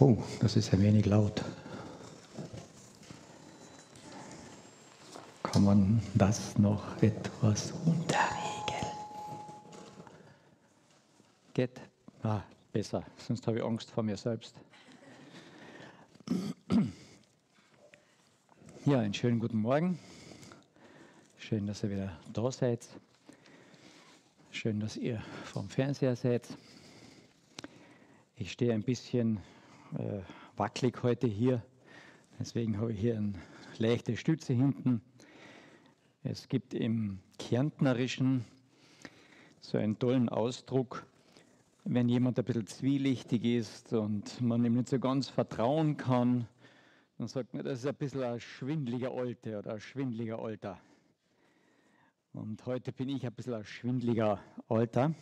Oh, das ist ein wenig laut. Kann man das noch etwas runterregeln? Geht? Ah, besser, sonst habe ich Angst vor mir selbst. Ja, einen schönen guten Morgen. Schön, dass ihr wieder da seid. Schön, dass ihr vorm Fernseher seid. Ich stehe ein bisschen äh, wackelig heute hier. Deswegen habe ich hier eine leichte Stütze hinten. Es gibt im Kärntnerischen so einen tollen Ausdruck, wenn jemand ein bisschen zwielichtig ist und man ihm nicht so ganz vertrauen kann, dann sagt man, das ist ein bisschen ein schwindliger Alte oder ein schwindliger Alter. Und heute bin ich ein bisschen ein schwindliger Alter.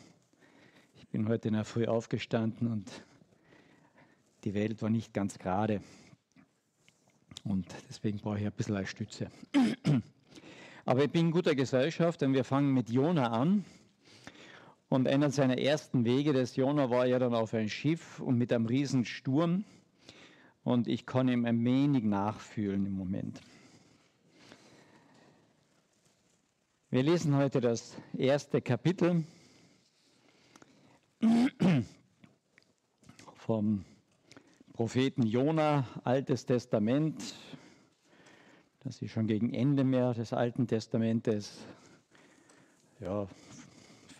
Ich bin heute in der Früh aufgestanden und die Welt war nicht ganz gerade. Und deswegen brauche ich ein bisschen eine Stütze. Aber ich bin in guter Gesellschaft, denn wir fangen mit Jona an. Und einer seiner ersten Wege des Jona war ja dann auf ein Schiff und mit einem riesen Sturm. Und ich kann ihm ein wenig nachfühlen im Moment. Wir lesen heute das erste Kapitel vom Propheten Jona, Altes Testament. Das ist schon gegen Ende mehr des Alten Testamentes. Ja,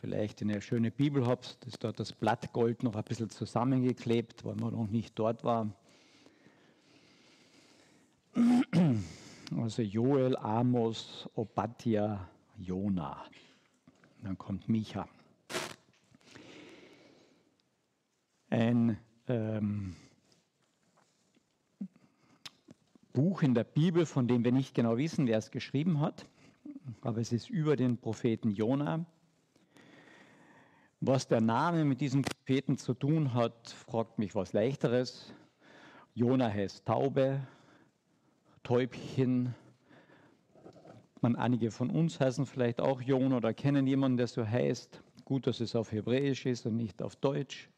vielleicht in eine schöne Bibel habt, ist dort das Blattgold noch ein bisschen zusammengeklebt, weil man noch nicht dort war. Also Joel, Amos, Obadja, Jona. Dann kommt Micha. Ein ähm, Buch in der Bibel, von dem wir nicht genau wissen, wer es geschrieben hat, aber es ist über den Propheten Jona. Was der Name mit diesem Propheten zu tun hat, fragt mich was leichteres. Jona heißt Taube, Täubchen. Man, einige von uns heißen vielleicht auch Jona oder kennen jemanden, der so heißt. Gut, dass es auf Hebräisch ist und nicht auf Deutsch.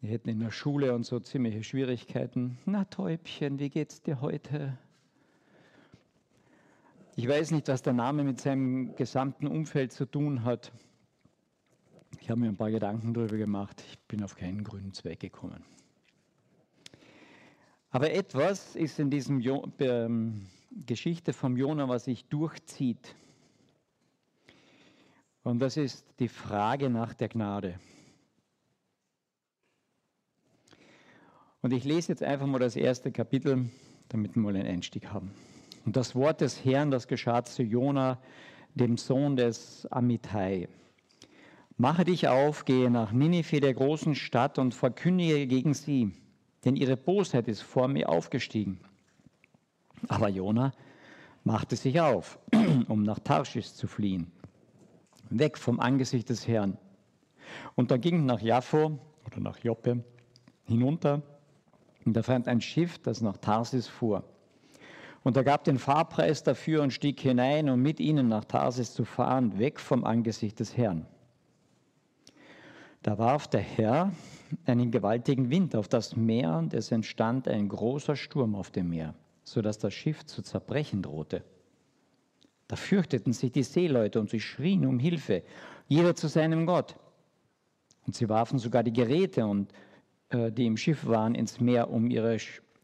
Wir hätten in der Schule und so ziemliche Schwierigkeiten. Na Täubchen, wie geht's dir heute? Ich weiß nicht, was der Name mit seinem gesamten Umfeld zu tun hat. Ich habe mir ein paar Gedanken darüber gemacht. Ich bin auf keinen grünen Zweck gekommen. Aber etwas ist in diesem jo ähm, Geschichte vom Jona, was sich durchzieht. Und das ist die Frage nach der Gnade. Und ich lese jetzt einfach mal das erste Kapitel, damit wir mal einen Einstieg haben. Und das Wort des Herrn, das geschah zu Jona, dem Sohn des Amittai. Mache dich auf, gehe nach Ninive, der großen Stadt, und verkündige gegen sie, denn ihre Bosheit ist vor mir aufgestiegen. Aber Jona machte sich auf, um nach Tarschisch zu fliehen, weg vom Angesicht des Herrn. Und er ging nach Jaffo oder nach Joppe hinunter und er fand ein Schiff, das nach Tarsis fuhr. Und er gab den Fahrpreis dafür und stieg hinein, um mit ihnen nach Tarsis zu fahren, weg vom Angesicht des Herrn. Da warf der Herr einen gewaltigen Wind auf das Meer und es entstand ein großer Sturm auf dem Meer, sodass das Schiff zu zerbrechen drohte. Da fürchteten sich die Seeleute und sie schrien um Hilfe, jeder zu seinem Gott. Und sie warfen sogar die Geräte und die im Schiff waren, ins Meer, um ihre,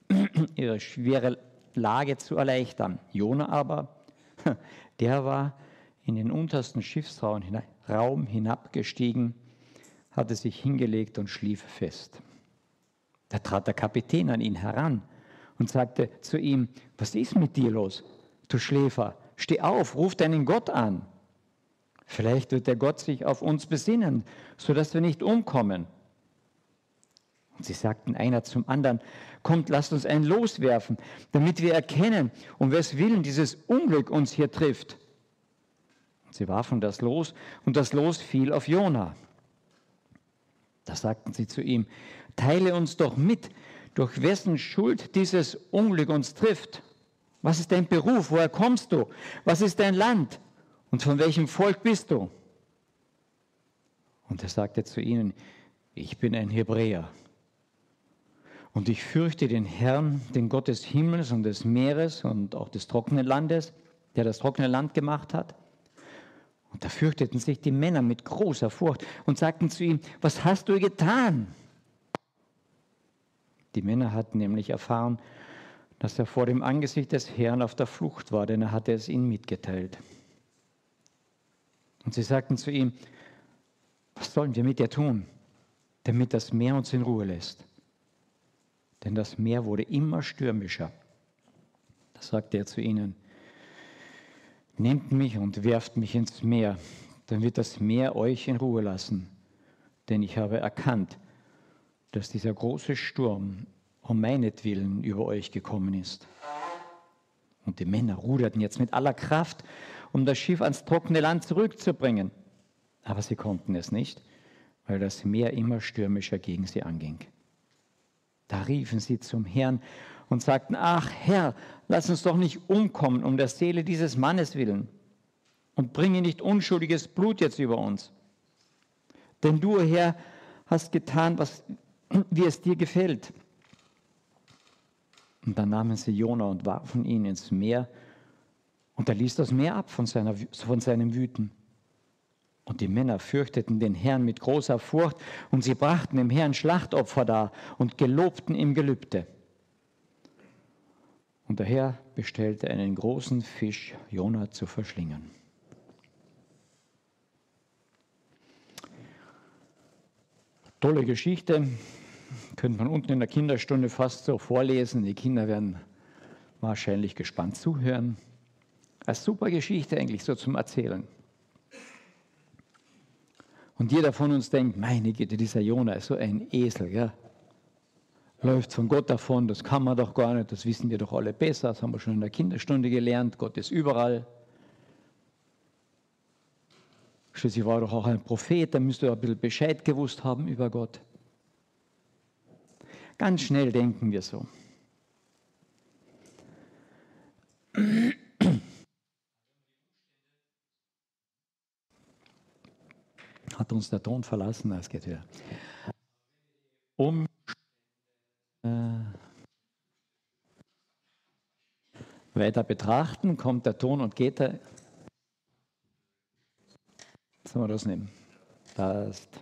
ihre schwere Lage zu erleichtern. Jona aber, der war in den untersten Schiffsraum hinabgestiegen, hatte sich hingelegt und schlief fest. Da trat der Kapitän an ihn heran und sagte zu ihm, was ist mit dir los, du Schläfer? Steh auf, ruf deinen Gott an. Vielleicht wird der Gott sich auf uns besinnen, sodass wir nicht umkommen. Und sie sagten einer zum anderen, kommt, lasst uns ein Los werfen, damit wir erkennen, um wes Willen dieses Unglück uns hier trifft. Und sie warfen das Los und das Los fiel auf Jona. Da sagten sie zu ihm, teile uns doch mit, durch wessen Schuld dieses Unglück uns trifft. Was ist dein Beruf? Woher kommst du? Was ist dein Land? Und von welchem Volk bist du? Und er sagte zu ihnen, ich bin ein Hebräer Und ich fürchte den Herrn, den Gott des Himmels und des Meeres und auch des trockenen Landes, der das trockene Land gemacht hat. Und da fürchteten sich die Männer mit großer Furcht und sagten zu ihm, was hast du getan? Die Männer hatten nämlich erfahren, dass er vor dem Angesicht des Herrn auf der Flucht war, denn er hatte es ihnen mitgeteilt. Und sie sagten zu ihm, was sollen wir mit dir tun, damit das Meer uns in Ruhe lässt? Denn das Meer wurde immer stürmischer. Da sagte er zu ihnen, Nehmt mich und werft mich ins Meer, dann wird das Meer euch in Ruhe lassen. Denn ich habe erkannt, dass dieser große Sturm um meinetwillen über euch gekommen ist. Und die Männer ruderten jetzt mit aller Kraft, um das Schiff ans trockene Land zurückzubringen. Aber sie konnten es nicht, weil das Meer immer stürmischer gegen sie anging. Da riefen sie zum Herrn und sagten, ach Herr, lass uns doch nicht umkommen um der Seele dieses Mannes willen und bringe nicht unschuldiges Blut jetzt über uns. Denn du, Herr, hast getan, was, wie es dir gefällt. Und dann nahmen sie Jona und warfen ihn ins Meer, und er ließ das Meer ab von, seiner, von seinem Wüten. Und die Männer fürchteten den Herrn mit großer Furcht, und sie brachten dem Herrn Schlachtopfer dar und gelobten ihm Gelübde. Und der Herr bestellte einen großen Fisch, Jona zu verschlingen. Tolle Geschichte, könnte man unten in der Kinderstunde fast so vorlesen. Die Kinder werden wahrscheinlich gespannt zuhören. Eine super Geschichte eigentlich so zum Erzählen. Und jeder von uns denkt, meine Güte, dieser Jona ist so ein Esel, gell? läuft von Gott davon, das kann man doch gar nicht, das wissen wir doch alle besser, das haben wir schon in der Kinderstunde gelernt, Gott ist überall. Schließlich war er doch auch ein Prophet, der müsste ein bisschen Bescheid gewusst haben über Gott. Ganz schnell denken wir so. Hat uns der Ton verlassen? Es geht wieder. Um äh, weiter betrachten, kommt der Ton und geht er. Sollen wir das nehmen? Passt.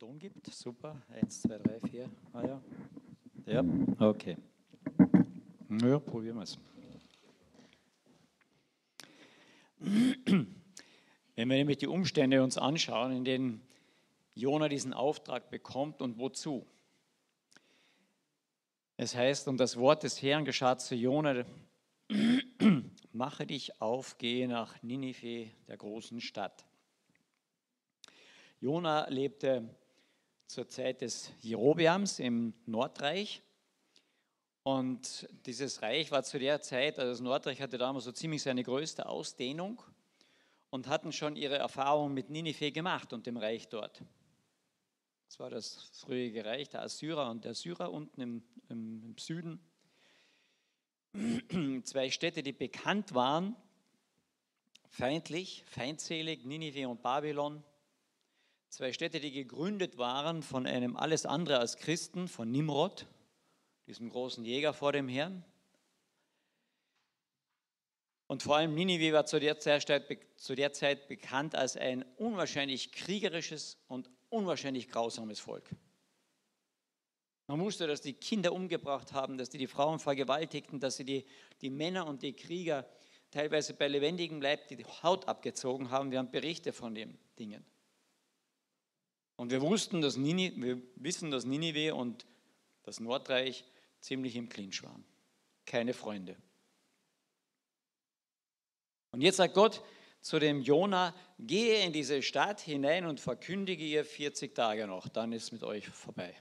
Ton gibt. Super. Eins, zwei, drei, vier. Ah ja. Ja, okay. Ja, probieren wir es. Wenn wir nämlich die Umstände uns anschauen, in denen Jona diesen Auftrag bekommt und wozu. Es heißt, und das Wort des Herrn geschah zu Jona, mache dich auf, gehe nach Ninive, der großen Stadt. Jona lebte zur Zeit des Jerobeams im Nordreich. Und dieses Reich war zu der Zeit, also das Nordreich hatte damals so ziemlich seine größte Ausdehnung und hatten schon ihre Erfahrungen mit Ninive gemacht und dem Reich dort. Das war das frühere Reich der Assyrer und der Syrer unten im, im, im Süden. Zwei Städte, die bekannt waren, feindlich, feindselig, Ninive und Babylon. Zwei Städte, die gegründet waren von einem alles andere als Christen, von Nimrod, diesem großen Jäger vor dem Herrn. Und vor allem Ninive war zu der, Zeit, zu der Zeit bekannt als ein unwahrscheinlich kriegerisches und unwahrscheinlich grausames Volk. Man wusste, dass die Kinder umgebracht haben, dass die die Frauen vergewaltigten, dass sie die, die Männer und die Krieger teilweise bei lebendigem Leib die Haut abgezogen haben. Wir haben Berichte von den Dingen. Und wir wussten, dass Ninive, wir wissen, dass Ninive und das Nordreich ziemlich im Clinch waren. Keine Freunde. Und jetzt sagt Gott zu dem Jona, gehe in diese Stadt hinein und verkündige ihr 40 Tage noch, dann ist mit euch vorbei.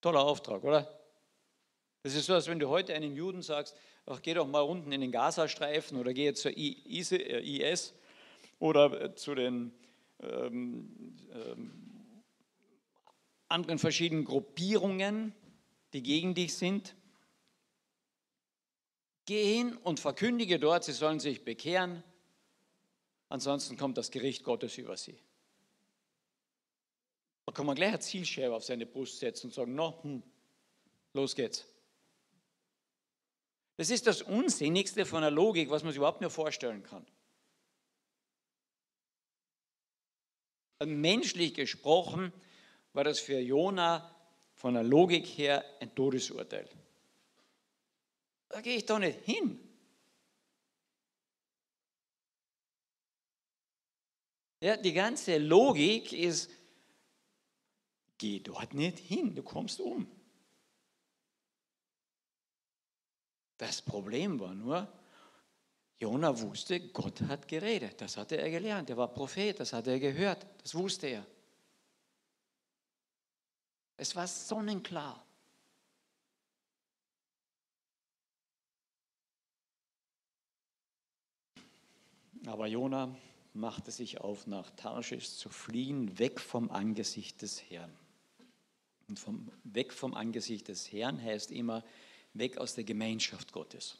Toller Auftrag, oder? Das ist so, als wenn du heute einem Juden sagst, ach, geh doch mal unten in den Gazastreifen oder geh zur IS äh, oder zu den ähm, ähm, anderen verschiedenen Gruppierungen, die gegen dich sind. Geh hin und verkündige dort, sie sollen sich bekehren, ansonsten kommt das Gericht Gottes über sie. Da kann man gleich eine Zielscheibe auf seine Brust setzen und sagen, no, hm, los geht's. Das ist das Unsinnigste von der Logik, was man sich überhaupt nur vorstellen kann. Menschlich gesprochen war das für Jona von der Logik her ein Todesurteil. Da gehe ich doch nicht hin. Ja, die ganze Logik ist, geh dort nicht hin, du kommst um. Das Problem war nur, Jona wusste, Gott hat geredet. Das hatte er gelernt. Er war Prophet, das hatte er gehört. Das wusste er. Es war sonnenklar. Aber Jona machte sich auf, nach Tarschisch zu fliehen, weg vom Angesicht des Herrn. Und vom, weg vom Angesicht des Herrn heißt immer weg aus der Gemeinschaft Gottes.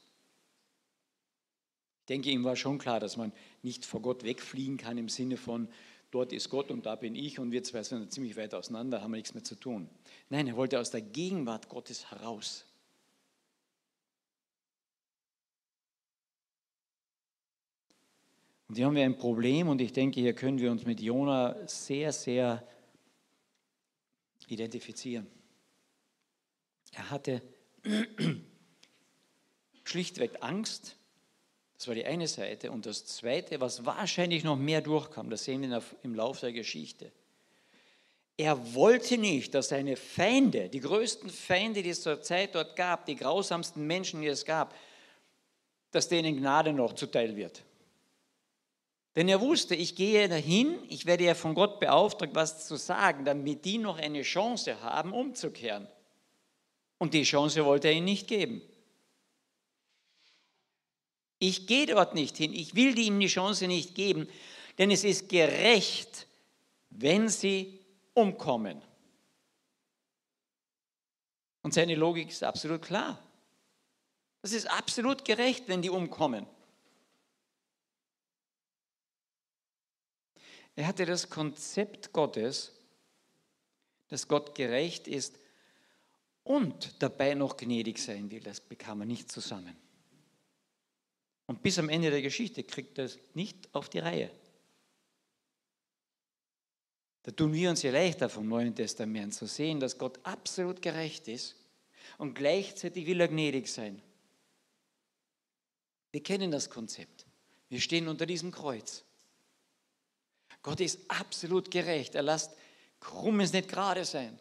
Denke, ihm war schon klar, dass man nicht vor Gott wegfliegen kann im Sinne von, dort ist Gott und da bin ich und wir zwei sind ziemlich weit auseinander, haben wir nichts mehr zu tun. Nein, er wollte aus der Gegenwart Gottes heraus. Und hier haben wir ein Problem und ich denke, hier können wir uns mit Jona sehr, sehr identifizieren. Er hatte schlichtweg Angst, das war die eine Seite. Und das zweite, was wahrscheinlich noch mehr durchkam, das sehen wir im Laufe der Geschichte. Er wollte nicht, dass seine Feinde, die größten Feinde, die es zur Zeit dort gab, die grausamsten Menschen, die es gab, dass denen Gnade noch zuteil wird. Denn er wusste, ich gehe dahin, ich werde ja von Gott beauftragt, was zu sagen, damit die noch eine Chance haben, umzukehren. Und die Chance wollte er ihnen nicht geben. Ich gehe dort nicht hin. Ich will ihm die Chance nicht geben, denn es ist gerecht, wenn sie umkommen. Und seine Logik ist absolut klar. Das ist absolut gerecht, wenn die umkommen. Er hatte das Konzept Gottes, dass Gott gerecht ist und dabei noch gnädig sein will. Das bekam er nicht zusammen. Und bis am Ende der Geschichte kriegt er es nicht auf die Reihe. Da tun wir uns ja leichter vom Neuen Testament zu sehen, dass Gott absolut gerecht ist und gleichzeitig will er gnädig sein. Wir kennen das Konzept. Wir stehen unter diesem Kreuz. Gott ist absolut gerecht. Er lässt Krummes nicht gerade sein.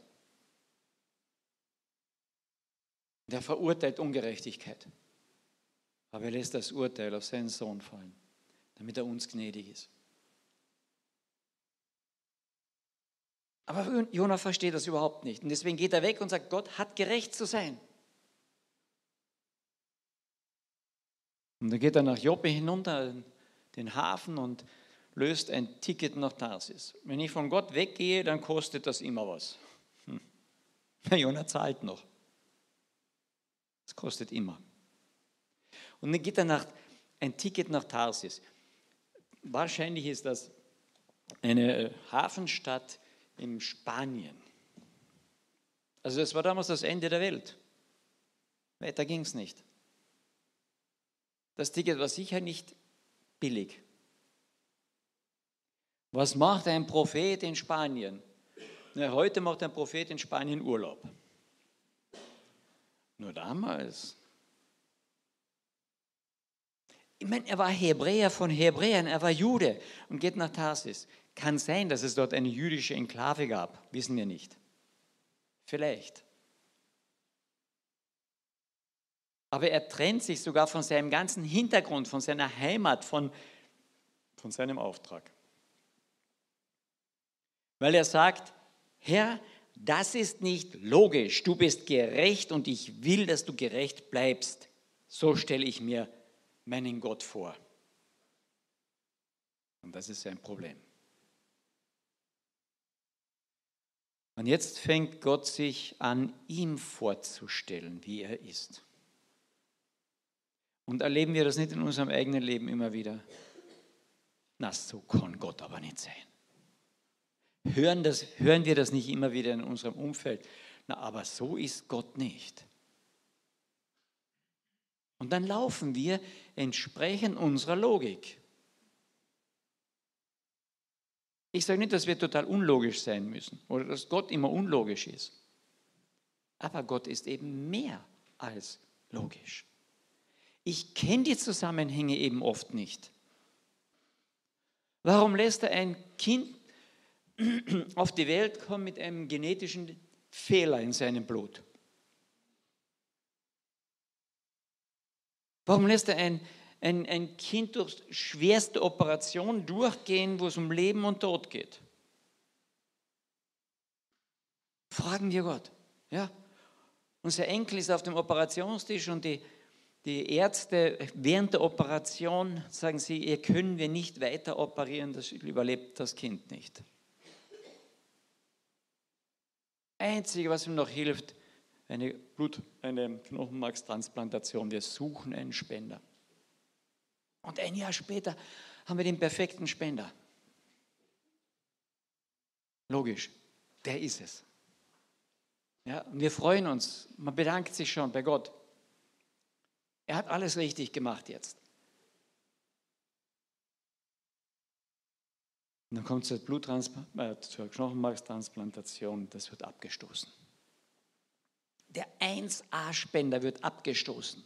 Der verurteilt Ungerechtigkeit. Aber er lässt das Urteil auf seinen Sohn fallen, damit er uns gnädig ist. Aber Jonah versteht das überhaupt nicht. Und deswegen geht er weg und sagt, Gott hat gerecht zu sein. Und dann geht er nach Joppe hinunter, den Hafen und löst ein Ticket nach Tarsis. Wenn ich von Gott weggehe, dann kostet das immer was. Hm. Jonah zahlt noch. Das kostet immer. Und dann geht er nach, ein Ticket nach Tarsis. Wahrscheinlich ist das eine äh, Hafenstadt in Spanien. Also das war damals das Ende der Welt. Weiter ging es nicht. Das Ticket war sicher nicht billig. Was macht ein Prophet in Spanien? Na, heute macht ein Prophet in Spanien Urlaub. Nur damals ich meine, er war Hebräer von Hebräern, er war Jude und geht nach Tarsis. Kann sein, dass es dort eine jüdische Enklave gab, wissen wir nicht. Vielleicht. Aber er trennt sich sogar von seinem ganzen Hintergrund, von seiner Heimat, von, von seinem Auftrag. Weil er sagt, Herr, das ist nicht logisch. Du bist gerecht und ich will, dass du gerecht bleibst. So stelle ich mir meinen Gott vor. Und das ist ein Problem. Und jetzt fängt Gott sich an, ihm vorzustellen, wie er ist. Und erleben wir das nicht in unserem eigenen Leben immer wieder? Na, so kann Gott aber nicht sein. Hören, das, hören wir das nicht immer wieder in unserem Umfeld? Na, aber so ist Gott nicht. Und dann laufen wir entsprechend unserer Logik. Ich sage nicht, dass wir total unlogisch sein müssen oder dass Gott immer unlogisch ist. Aber Gott ist eben mehr als logisch. Ich kenne die Zusammenhänge eben oft nicht. Warum lässt er ein Kind auf die Welt kommen mit einem genetischen Fehler in seinem Blut? Warum lässt er ein, ein, ein Kind durch schwerste Operationen durchgehen, wo es um Leben und Tod geht? Fragen wir Gott. Ja? Unser Enkel ist auf dem Operationstisch und die, die Ärzte während der Operation sagen sie, hier können wir nicht weiter operieren, das überlebt das Kind nicht. Einzige, was ihm noch hilft, eine Blut, eine Knochenmarkstransplantation. Wir suchen einen Spender. Und ein Jahr später haben wir den perfekten Spender. Logisch, der ist es. Ja, und wir freuen uns. Man bedankt sich schon bei Gott. Er hat alles richtig gemacht jetzt. Und dann kommt es zur, äh, zur Knochenmarkstransplantation, das wird abgestoßen. Der 1A-Spender wird abgestoßen.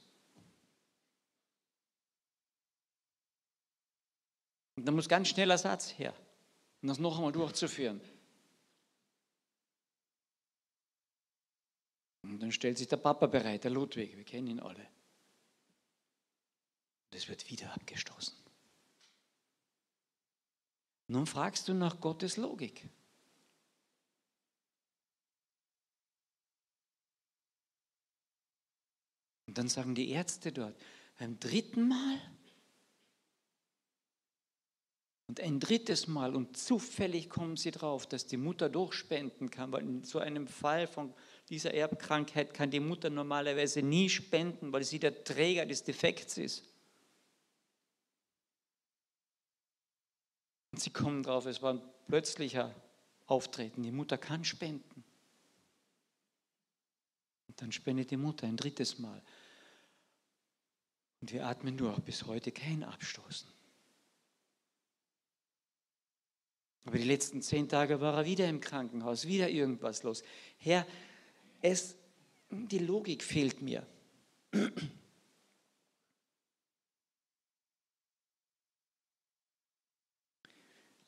Und da muss ganz schnell Ersatz her, um das noch einmal durchzuführen. Und dann stellt sich der Papa bereit, der Ludwig, wir kennen ihn alle. Das wird wieder abgestoßen. Nun fragst du nach Gottes Logik. Und dann sagen die Ärzte dort, beim dritten Mal und ein drittes Mal und zufällig kommen sie drauf, dass die Mutter durchspenden kann, weil in so einem Fall von dieser Erbkrankheit kann die Mutter normalerweise nie spenden, weil sie der Träger des Defekts ist. Und sie kommen drauf, es war ein plötzlicher Auftreten. Die Mutter kann spenden. Und dann spendet die Mutter ein drittes Mal. Und wir atmen durch, bis heute kein Abstoßen. Aber die letzten zehn Tage war er wieder im Krankenhaus, wieder irgendwas los. Herr, es, die Logik fehlt mir.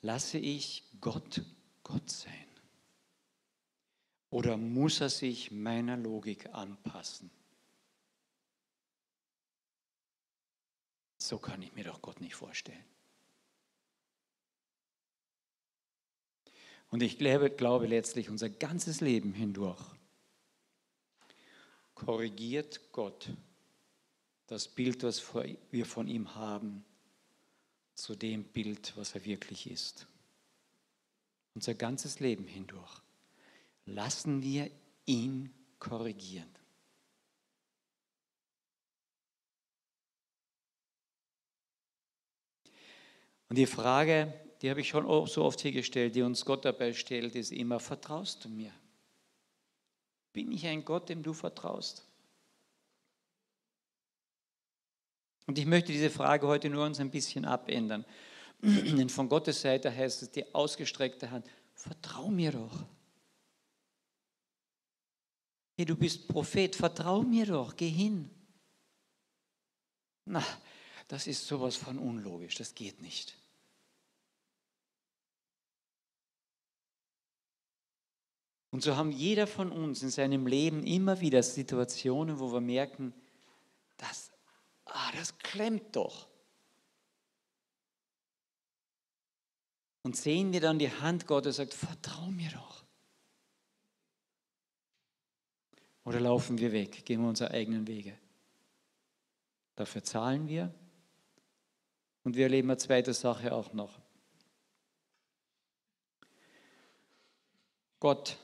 Lasse ich Gott Gott sein? Oder muss er sich meiner Logik anpassen? So kann ich mir doch Gott nicht vorstellen. Und ich glaube, glaube letztlich unser ganzes Leben hindurch korrigiert Gott das Bild, was wir von ihm haben, zu dem Bild, was er wirklich ist. Unser ganzes Leben hindurch lassen wir ihn korrigieren. Und die Frage, die habe ich schon so oft hier gestellt, die uns Gott dabei stellt, ist immer, vertraust du mir? Bin ich ein Gott, dem du vertraust? Und ich möchte diese Frage heute nur uns ein bisschen abändern. Denn von Gottes Seite heißt es die ausgestreckte Hand, vertrau mir doch. Hey, du bist Prophet, vertrau mir doch, geh hin. Na, das ist sowas von unlogisch, das geht nicht. Und so haben jeder von uns in seinem Leben immer wieder Situationen, wo wir merken, das ah, das klemmt doch. Und sehen wir dann die Hand Gottes und sagt, vertrau mir doch. Oder laufen wir weg, gehen wir unsere eigenen Wege. Dafür zahlen wir. Und wir erleben eine zweite Sache auch noch. Gott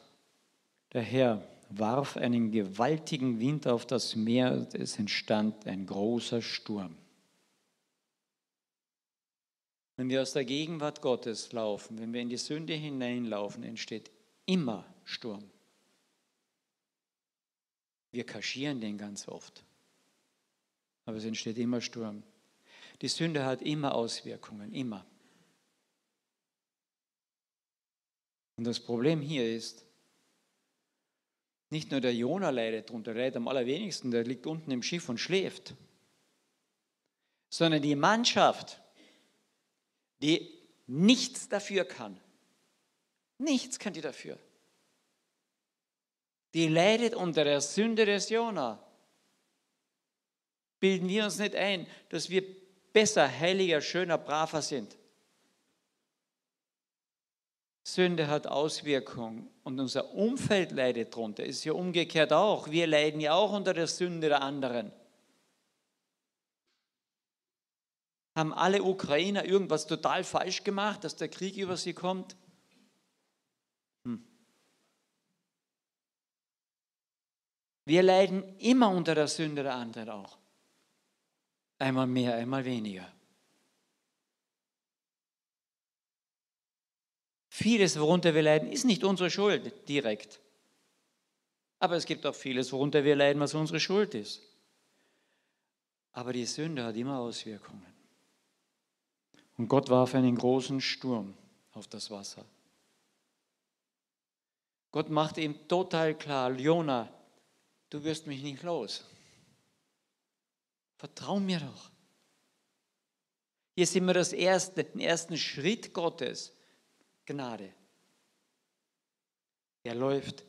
Der Herr warf einen gewaltigen Wind auf das Meer, es entstand ein großer Sturm. Wenn wir aus der Gegenwart Gottes laufen, wenn wir in die Sünde hineinlaufen, entsteht immer Sturm. Wir kaschieren den ganz oft, aber es entsteht immer Sturm. Die Sünde hat immer Auswirkungen, immer. Und das Problem hier ist, nicht nur der Jona leidet darunter, der leidet am allerwenigsten, der liegt unten im Schiff und schläft, sondern die Mannschaft, die nichts dafür kann. Nichts kann die dafür. Die leidet unter der Sünde des Jona. Bilden wir uns nicht ein, dass wir besser, heiliger, schöner, braver sind. Sünde hat Auswirkungen und unser Umfeld leidet darunter. Ist ja umgekehrt auch. Wir leiden ja auch unter der Sünde der anderen. Haben alle Ukrainer irgendwas total falsch gemacht, dass der Krieg über sie kommt? Hm. Wir leiden immer unter der Sünde der anderen auch. Einmal mehr, einmal weniger. Vieles, worunter wir leiden, ist nicht unsere Schuld direkt. Aber es gibt auch vieles, worunter wir leiden, was unsere Schuld ist. Aber die Sünde hat immer Auswirkungen. Und Gott warf einen großen Sturm auf das Wasser. Gott machte ihm total klar, Jona, du wirst mich nicht los. Vertrau mir doch. Hier sehen wir das erste, den ersten Schritt Gottes Gnade. Er läuft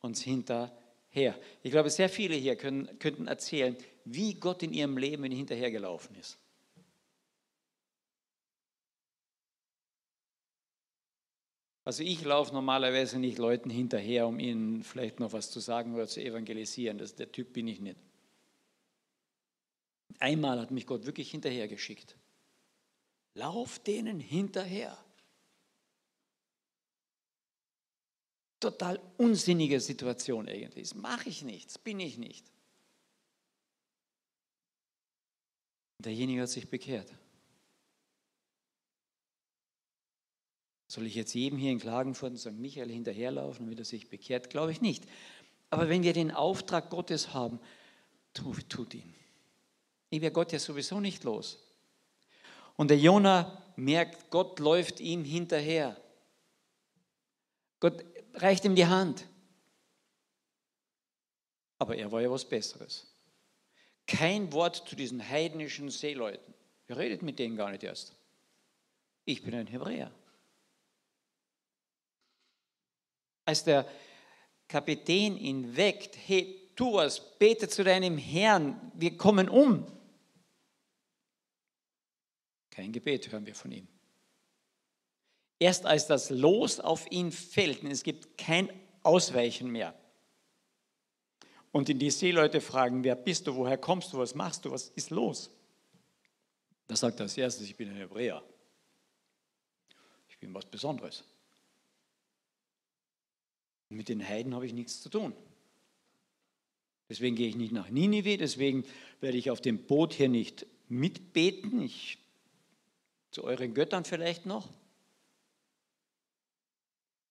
uns hinterher. Ich glaube, sehr viele hier können, könnten erzählen, wie Gott in ihrem Leben hinterhergelaufen ist. Also ich laufe normalerweise nicht Leuten hinterher, um ihnen vielleicht noch was zu sagen oder zu evangelisieren. Das, der Typ bin ich nicht. Einmal hat mich Gott wirklich hinterhergeschickt. Lauf denen hinterher. Total unsinnige Situation eigentlich. Das mache ich nicht, das bin ich nicht. Derjenige hat sich bekehrt. Soll ich jetzt jedem hier in Klagenfurt und St. Michael hinterherlaufen, damit er sich bekehrt? Glaube ich nicht. Aber wenn wir den Auftrag Gottes haben, tut, tut ihn. Ich werde Gott ja sowieso nicht los. Und der Jonah merkt, Gott läuft ihm hinterher. Gott reicht ihm die Hand. Aber er war ja was Besseres. Kein Wort zu diesen heidnischen Seeleuten. Er redet mit denen gar nicht erst. Ich bin ein Hebräer. Als der Kapitän ihn weckt, hey, tu was, bete zu deinem Herrn, wir kommen um. Kein Gebet hören wir von ihm. Erst als das Los auf ihn fällt, und es gibt kein Ausweichen mehr. Und die Seeleute fragen, wer bist du, woher kommst du, was machst du, was ist los? Da sagt er als erstes, ich bin ein Hebräer. Ich bin was Besonderes. Mit den Heiden habe ich nichts zu tun. Deswegen gehe ich nicht nach Ninive, deswegen werde ich auf dem Boot hier nicht mitbeten. Ich, zu euren Göttern vielleicht noch.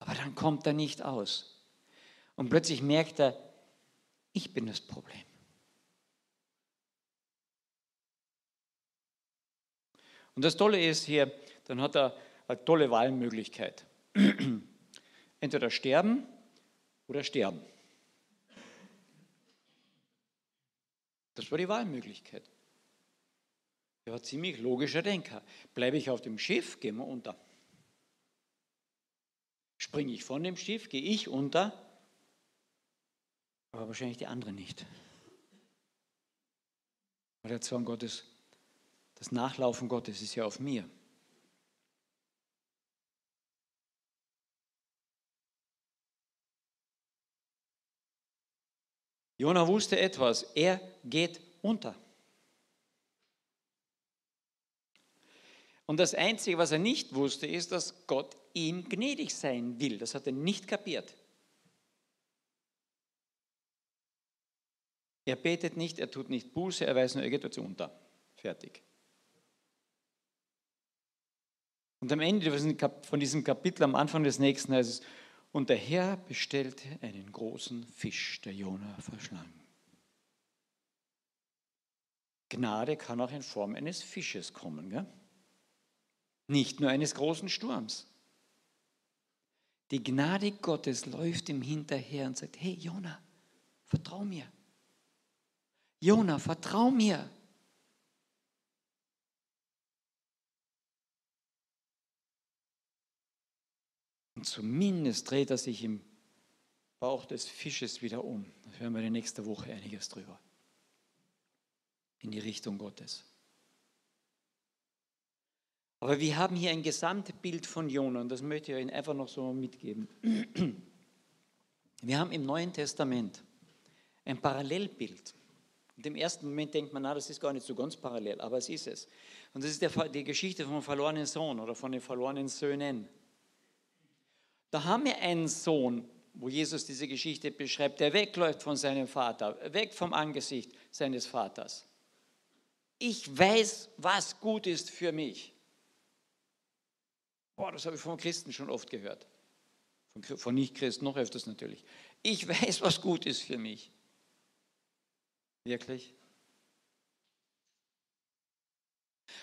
Aber dann kommt er nicht aus. Und plötzlich merkt er, ich bin das Problem. Und das Tolle ist hier, dann hat er eine tolle Wahlmöglichkeit. Entweder sterben oder sterben. Das war die Wahlmöglichkeit. Er war ziemlich logischer Denker. Bleibe ich auf dem Schiff, gehen wir unter. Springe ich von dem Schiff, gehe ich unter, aber wahrscheinlich die anderen nicht. Weil der Zorn Gottes, das Nachlaufen Gottes ist ja auf mir. Jona wusste etwas, er geht unter. Und das Einzige, was er nicht wusste, ist, dass Gott ihm gnädig sein will. Das hat er nicht kapiert. Er betet nicht, er tut nicht Buße, er weiß nur, er geht jetzt unter. Fertig. Und am Ende von diesem Kapitel, am Anfang des nächsten, heißt es, und der Herr bestellte einen großen Fisch, der Jona verschlang. Gnade kann auch in Form eines Fisches kommen, gell? nicht nur eines großen Sturms. Die Gnade Gottes läuft ihm hinterher und sagt, hey Jona, vertrau mir. Jona, vertrau mir. Und zumindest dreht er sich im Bauch des Fisches wieder um. Da hören wir nächste Woche einiges drüber. In die Richtung Gottes. Aber wir haben hier ein Gesamtbild von Jona und das möchte ich Ihnen einfach noch so mitgeben. Wir haben im Neuen Testament ein Parallelbild. Und im ersten Moment denkt man, na, das ist gar nicht so ganz parallel, aber es ist es. Und das ist der, die Geschichte vom verlorenen Sohn oder von den verlorenen Söhnen. Da haben wir einen Sohn, wo Jesus diese Geschichte beschreibt, der wegläuft von seinem Vater, weg vom Angesicht seines Vaters. Ich weiß, was gut ist für mich. Boah, das habe ich von Christen schon oft gehört. Von, von Nicht-Christen noch öfters natürlich. Ich weiß, was gut ist für mich. Wirklich?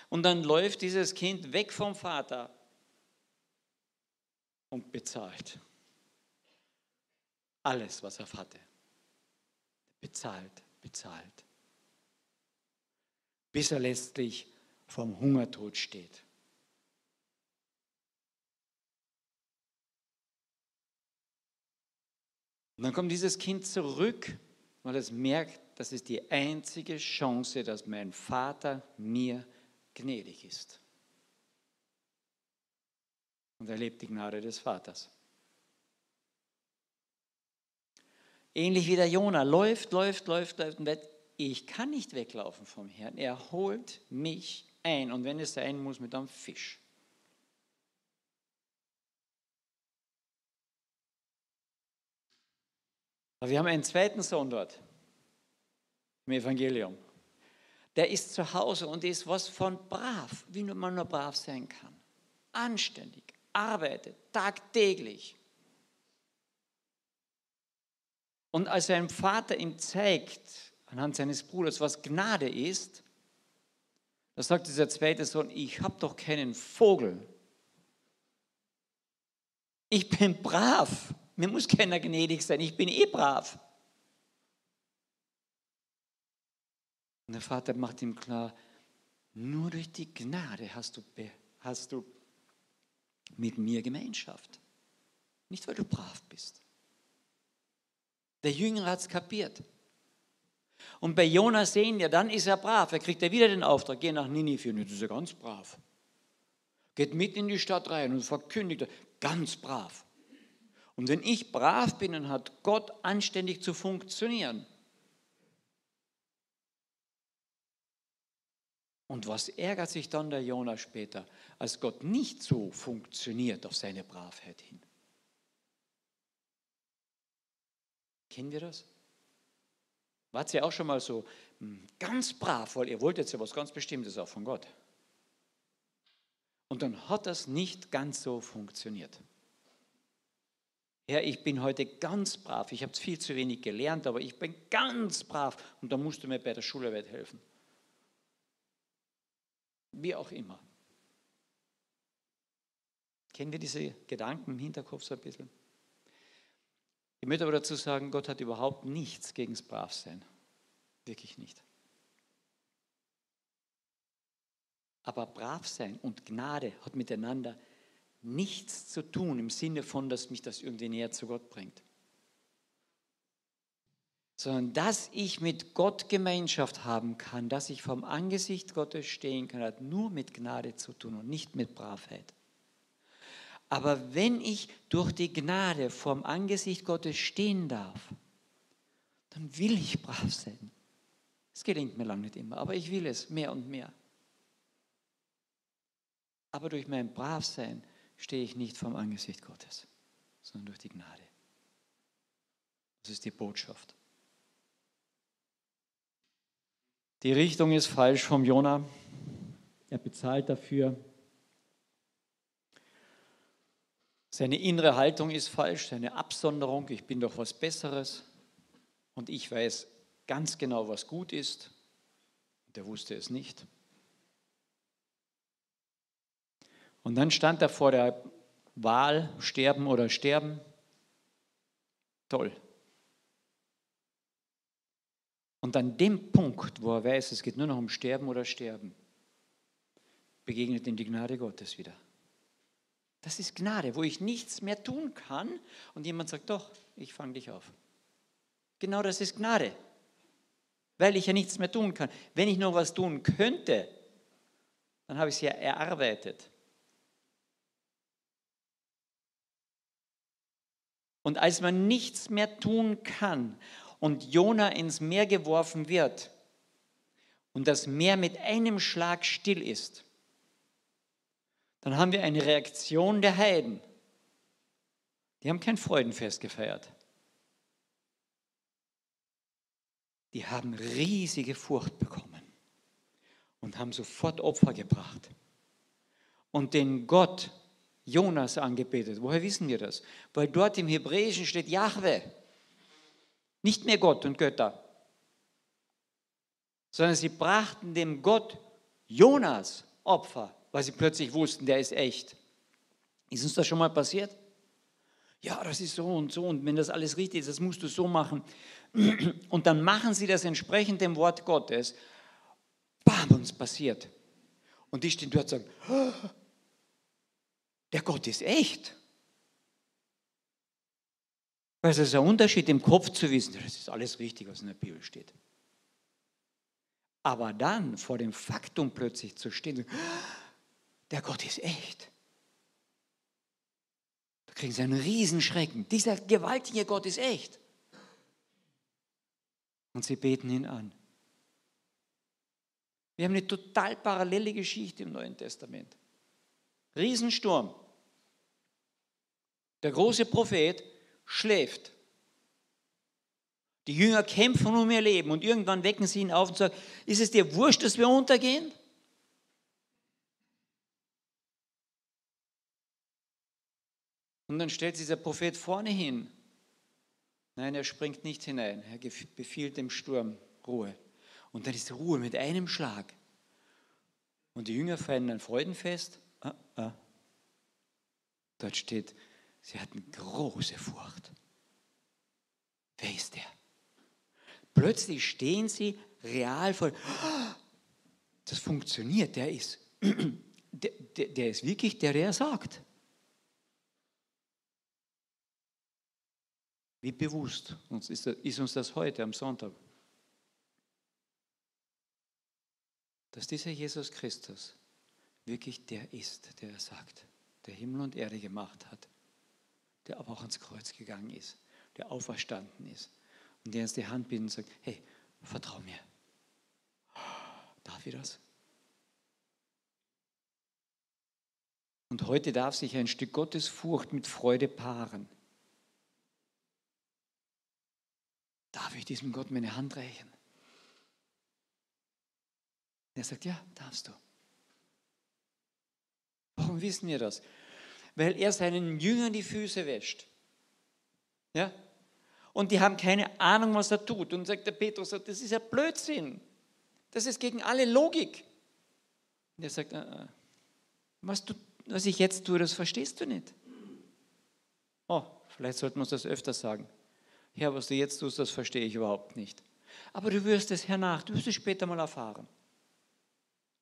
Und dann läuft dieses Kind weg vom Vater und bezahlt. Alles, was er hatte. Bezahlt, bezahlt. Bis er letztlich vom Hungertod steht. Und dann kommt dieses Kind zurück, weil es merkt, das ist die einzige Chance, dass mein Vater mir gnädig ist. Und erlebt die Gnade des Vaters. Ähnlich wie der Jona läuft, läuft, läuft, läuft und wird, ich kann nicht weglaufen vom Herrn. Er holt mich ein und wenn es sein muss, mit einem Fisch. Aber wir haben einen zweiten Sohn dort im Evangelium. Der ist zu Hause und ist was von brav, wie man nur brav sein kann. Anständig, arbeitet tagtäglich. Und als sein Vater ihm zeigt, anhand seines Bruders, was Gnade ist, da sagt dieser zweite Sohn, ich habe doch keinen Vogel. Ich bin brav. Mir muss keiner gnädig sein, ich bin eh brav. Und der Vater macht ihm klar, nur durch die Gnade hast du, hast du mit mir Gemeinschaft. Nicht, weil du brav bist. Der Jünger hat es kapiert. Und bei Jonas sehen wir, dann ist er brav. Er kriegt ja wieder den Auftrag, geh nach Ninive. Und jetzt ist er ganz brav. Geht mit in die Stadt rein und verkündigt, ganz brav. Und wenn ich brav bin, dann hat Gott anständig zu funktionieren. Und was ärgert sich dann der Jonah später, als Gott nicht so funktioniert auf seine Bravheit hin? Kennen wir das? Wart ihr auch schon mal so hm, ganz brav, weil ihr wollt jetzt ja was ganz Bestimmtes auch von Gott. Und dann hat das nicht ganz so funktioniert. Ja, ich bin heute ganz brav. Ich habe viel zu wenig gelernt, aber ich bin ganz brav. Und da musst du mir bei der Schularbeit helfen. Wie auch immer. Kennen wir diese Gedanken im Hinterkopf so ein bisschen? Ich möchte aber dazu sagen, Gott hat überhaupt nichts gegen das Bravsein. Wirklich nicht. Aber Bravsein und Gnade hat miteinander zu tun im Sinne von, dass mich das irgendwie näher zu Gott bringt. Sondern dass ich mit Gott Gemeinschaft haben kann, dass ich vom Angesicht Gottes stehen kann, hat nur mit Gnade zu tun und nicht mit Bravheit. Aber wenn ich durch die Gnade vom Angesicht Gottes stehen darf, dann will ich brav sein. Es gelingt mir lange nicht immer, aber ich will es mehr und mehr. Aber durch mein Bravsein stehe ich nicht vom Angesicht Gottes, sondern durch die Gnade. Das ist die Botschaft. Die Richtung ist falsch vom Jona. Er bezahlt dafür. Seine innere Haltung ist falsch, seine Absonderung, ich bin doch was Besseres und ich weiß ganz genau, was gut ist. Der wusste es nicht. Und dann stand er vor der Wahl, sterben oder sterben. Toll. Und an dem Punkt, wo er weiß, es geht nur noch um Sterben oder Sterben, begegnet ihm die Gnade Gottes wieder. Das ist Gnade, wo ich nichts mehr tun kann und jemand sagt, doch, ich fange dich auf. Genau das ist Gnade, weil ich ja nichts mehr tun kann. Wenn ich noch was tun könnte, dann habe ich es ja erarbeitet. Und als man nichts mehr tun kann und Jona ins Meer geworfen wird und das Meer mit einem Schlag still ist, dann haben wir eine Reaktion der Heiden. Die haben kein Freudenfest gefeiert. Die haben riesige Furcht bekommen und haben sofort Opfer gebracht. Und den Gott Jonas angebetet. Woher wissen wir das? Weil dort im Hebräischen steht Jahwe. Nicht mehr Gott und Götter, sondern sie brachten dem Gott Jonas Opfer weil sie plötzlich wussten, der ist echt. Ist uns das schon mal passiert? Ja, das ist so und so und wenn das alles richtig ist, das musst du so machen. Und dann machen sie das entsprechend dem Wort Gottes. Bam, uns passiert. Und die stehen dort und sagen, der Gott ist echt. Weil es ist ein Unterschied im Kopf zu wissen, das ist alles richtig, was in der Bibel steht. Aber dann vor dem Faktum plötzlich zu stehen, der Gott ist echt. Da kriegen sie einen Riesenschrecken. Dieser gewaltige Gott ist echt. Und sie beten ihn an. Wir haben eine total parallele Geschichte im Neuen Testament. Riesensturm. Der große Prophet schläft. Die Jünger kämpfen um ihr Leben und irgendwann wecken sie ihn auf und sagen, ist es dir wurscht, dass wir untergehen? Und dann stellt sich der Prophet vorne hin. Nein, er springt nicht hinein. Er befiehlt dem Sturm Ruhe. Und dann ist Ruhe mit einem Schlag. Und die Jünger feiern ein Freudenfest. Ah, ah. Dort steht, sie hatten große Furcht. Wer ist der? Plötzlich stehen sie real vor. Das funktioniert, der ist, der, der, der ist wirklich der, der sagt. Wie bewusst ist uns das heute am Sonntag? Dass dieser Jesus Christus wirklich der ist, der er sagt, der Himmel und Erde gemacht hat, der aber auch ans Kreuz gegangen ist, der auferstanden ist und der uns die Hand bietet und sagt, hey, vertrau mir. Darf ich das? Und heute darf sich ein Stück Gottesfurcht mit Freude paaren. darf ich diesem Gott meine Hand reichen? Er sagt, ja, darfst du. Warum wissen wir das? Weil er seinen Jüngern die Füße wäscht. Ja? Und die haben keine Ahnung, was er tut. Und sagt der Petrus, das ist ja Blödsinn. Das ist gegen alle Logik. Und er sagt, äh, äh, was, du, was ich jetzt tue, das verstehst du nicht. Oh, vielleicht sollten wir uns das öfter sagen. Herr, was du jetzt tust, das verstehe ich überhaupt nicht. Aber du wirst es hernach, du wirst es später mal erfahren.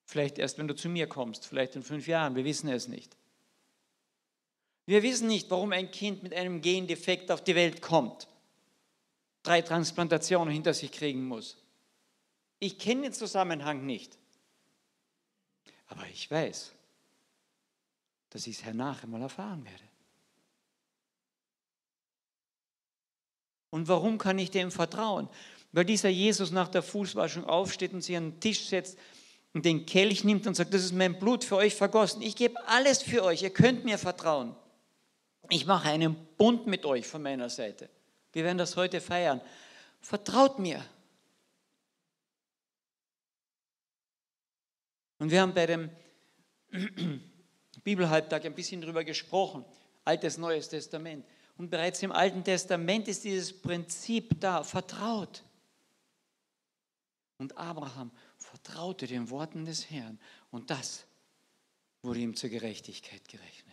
Vielleicht erst, wenn du zu mir kommst, vielleicht in fünf Jahren, wir wissen es nicht. Wir wissen nicht, warum ein Kind mit einem Gendefekt auf die Welt kommt, drei Transplantationen hinter sich kriegen muss. Ich kenne den Zusammenhang nicht. Aber ich weiß, dass ich es hernach einmal erfahren werde. Und warum kann ich dem vertrauen? Weil dieser Jesus nach der Fußwaschung aufsteht und sich an den Tisch setzt und den Kelch nimmt und sagt, das ist mein Blut für euch vergossen. Ich gebe alles für euch, ihr könnt mir vertrauen. Ich mache einen Bund mit euch von meiner Seite. Wir werden das heute feiern. Vertraut mir. Und wir haben bei dem Bibelhalbtag ein bisschen darüber gesprochen, Altes, Neues Testament. Und bereits im Alten Testament ist dieses Prinzip da, vertraut. Und Abraham vertraute den Worten des Herrn und das wurde ihm zur Gerechtigkeit gerechnet.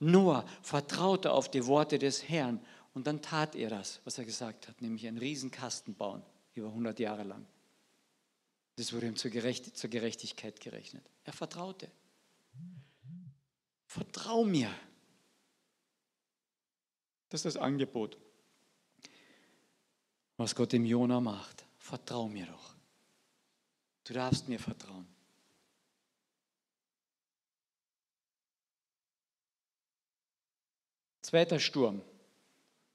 Noah vertraute auf die Worte des Herrn und dann tat er das, was er gesagt hat, nämlich einen Riesenkasten bauen, über 100 Jahre lang. Das wurde ihm zur, Gerecht zur Gerechtigkeit gerechnet. Er vertraute. Vertrau mir. Das ist das Angebot, was Gott dem Jona macht. Vertrau mir doch. Du darfst mir vertrauen. Zweiter Sturm.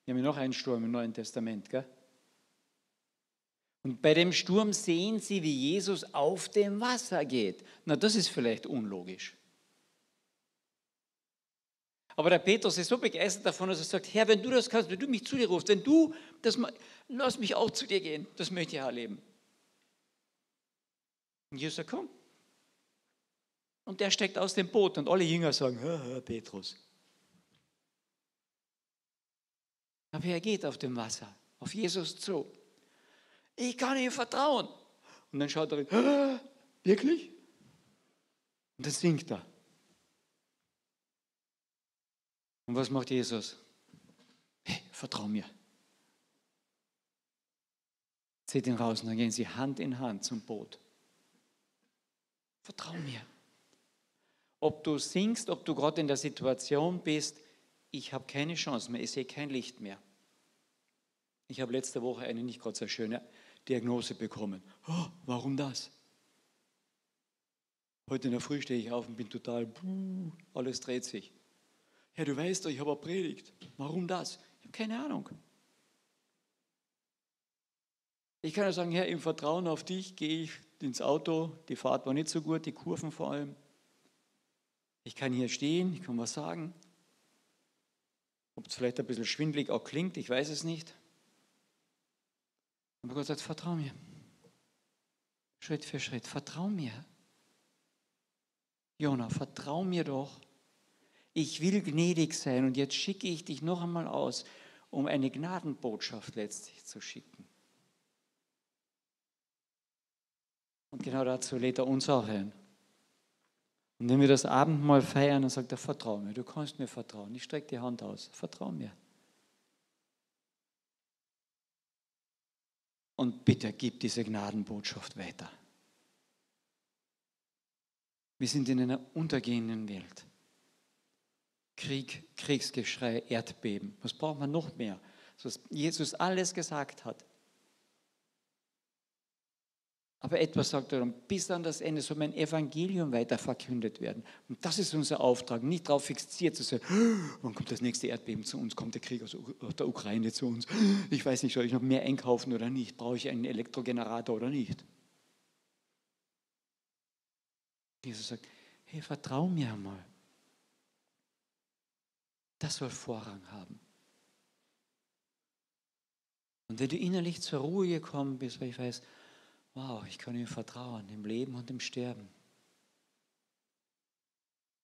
Wir haben ja noch einen Sturm im Neuen Testament. Gell? Und bei dem Sturm sehen sie, wie Jesus auf dem Wasser geht. Na, das ist vielleicht unlogisch. Aber der Petrus ist so begeistert davon, dass er sagt, Herr, wenn du das kannst, wenn du mich zu dir rufst, wenn du das, lass mich auch zu dir gehen, das möchte ich erleben. Und Jesus sagt, komm. Und der steckt aus dem Boot und alle Jünger sagen, hör, hör, Petrus. Aber er geht auf dem Wasser, auf Jesus zu. Ich kann ihm vertrauen. Und dann schaut er, wirklich? Und dann singt er. Und was macht Jesus? Hey, vertrau mir. Zieht ihn raus und dann gehen sie Hand in Hand zum Boot. Vertrau mir. Ob du singst, ob du gerade in der Situation bist, ich habe keine Chance mehr, ich sehe kein Licht mehr. Ich habe letzte Woche eine nicht gerade sehr schöne Diagnose bekommen. Oh, warum das? Heute in der Früh stehe ich auf und bin total, alles dreht sich. Ja, du weißt doch, ich habe predigt. Warum das? Ich habe keine Ahnung. Ich kann ja sagen, Herr, im Vertrauen auf dich gehe ich ins Auto. Die Fahrt war nicht so gut, die Kurven vor allem. Ich kann hier stehen, ich kann was sagen. Ob es vielleicht ein bisschen schwindlig auch klingt, ich weiß es nicht. Aber Gott sagt, vertrau mir. Schritt für Schritt, vertrau mir. Jona, vertrau mir doch. Ich will gnädig sein und jetzt schicke ich dich noch einmal aus, um eine Gnadenbotschaft letztlich zu schicken. Und genau dazu lädt er uns auch ein. Und wenn wir das Abendmahl feiern, dann sagt er, vertrau mir, du kannst mir vertrauen. Ich strecke die Hand aus, vertrau mir. Und bitte gib diese Gnadenbotschaft weiter. Wir sind in einer untergehenden Welt. Krieg, Kriegsgeschrei, Erdbeben. Was braucht man noch mehr? Was Jesus alles gesagt hat. Aber etwas sagt dann, bis an das Ende soll mein Evangelium weiter verkündet werden. Und das ist unser Auftrag, nicht darauf fixiert zu sein, wann kommt das nächste Erdbeben zu uns, kommt der Krieg aus der Ukraine zu uns. Ich weiß nicht, soll ich noch mehr einkaufen oder nicht? Brauche ich einen Elektrogenerator oder nicht? Jesus sagt, hey, vertrau mir einmal. Das soll Vorrang haben. Und wenn du innerlich zur Ruhe gekommen bist, weil ich weiß, wow, ich kann ihm vertrauen, im Leben und im Sterben,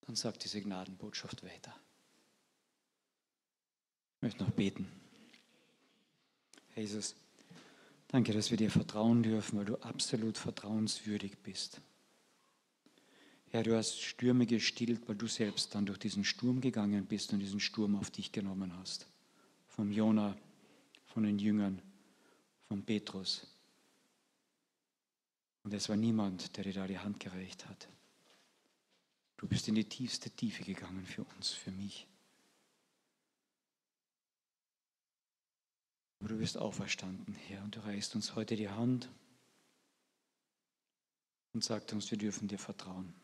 dann sagt diese Gnadenbotschaft weiter. Ich möchte noch beten. Jesus, danke, dass wir dir vertrauen dürfen, weil du absolut vertrauenswürdig bist. Herr, du hast Stürme gestillt, weil du selbst dann durch diesen Sturm gegangen bist und diesen Sturm auf dich genommen hast. Vom Jona, von den Jüngern, von Petrus. Und es war niemand, der dir da die Hand gereicht hat. Du bist in die tiefste Tiefe gegangen für uns, für mich. Aber du bist auferstanden, Herr, und du reichst uns heute die Hand und sagst uns, wir dürfen dir vertrauen.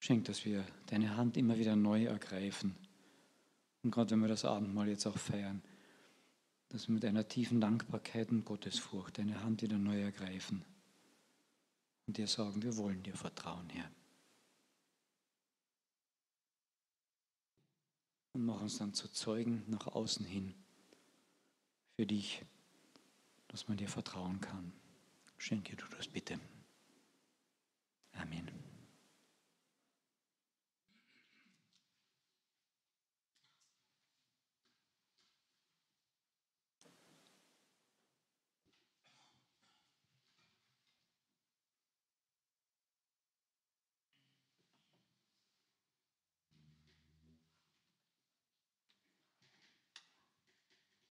Schenk, dass wir deine Hand immer wieder neu ergreifen. Und gerade wenn wir das Abendmahl jetzt auch feiern, dass wir mit einer tiefen Dankbarkeit und Gottesfurcht deine Hand wieder neu ergreifen und dir sagen, wir wollen dir vertrauen, Herr. Und mach uns dann zu Zeugen nach außen hin für dich, dass man dir vertrauen kann. Schenke du das bitte. Amen.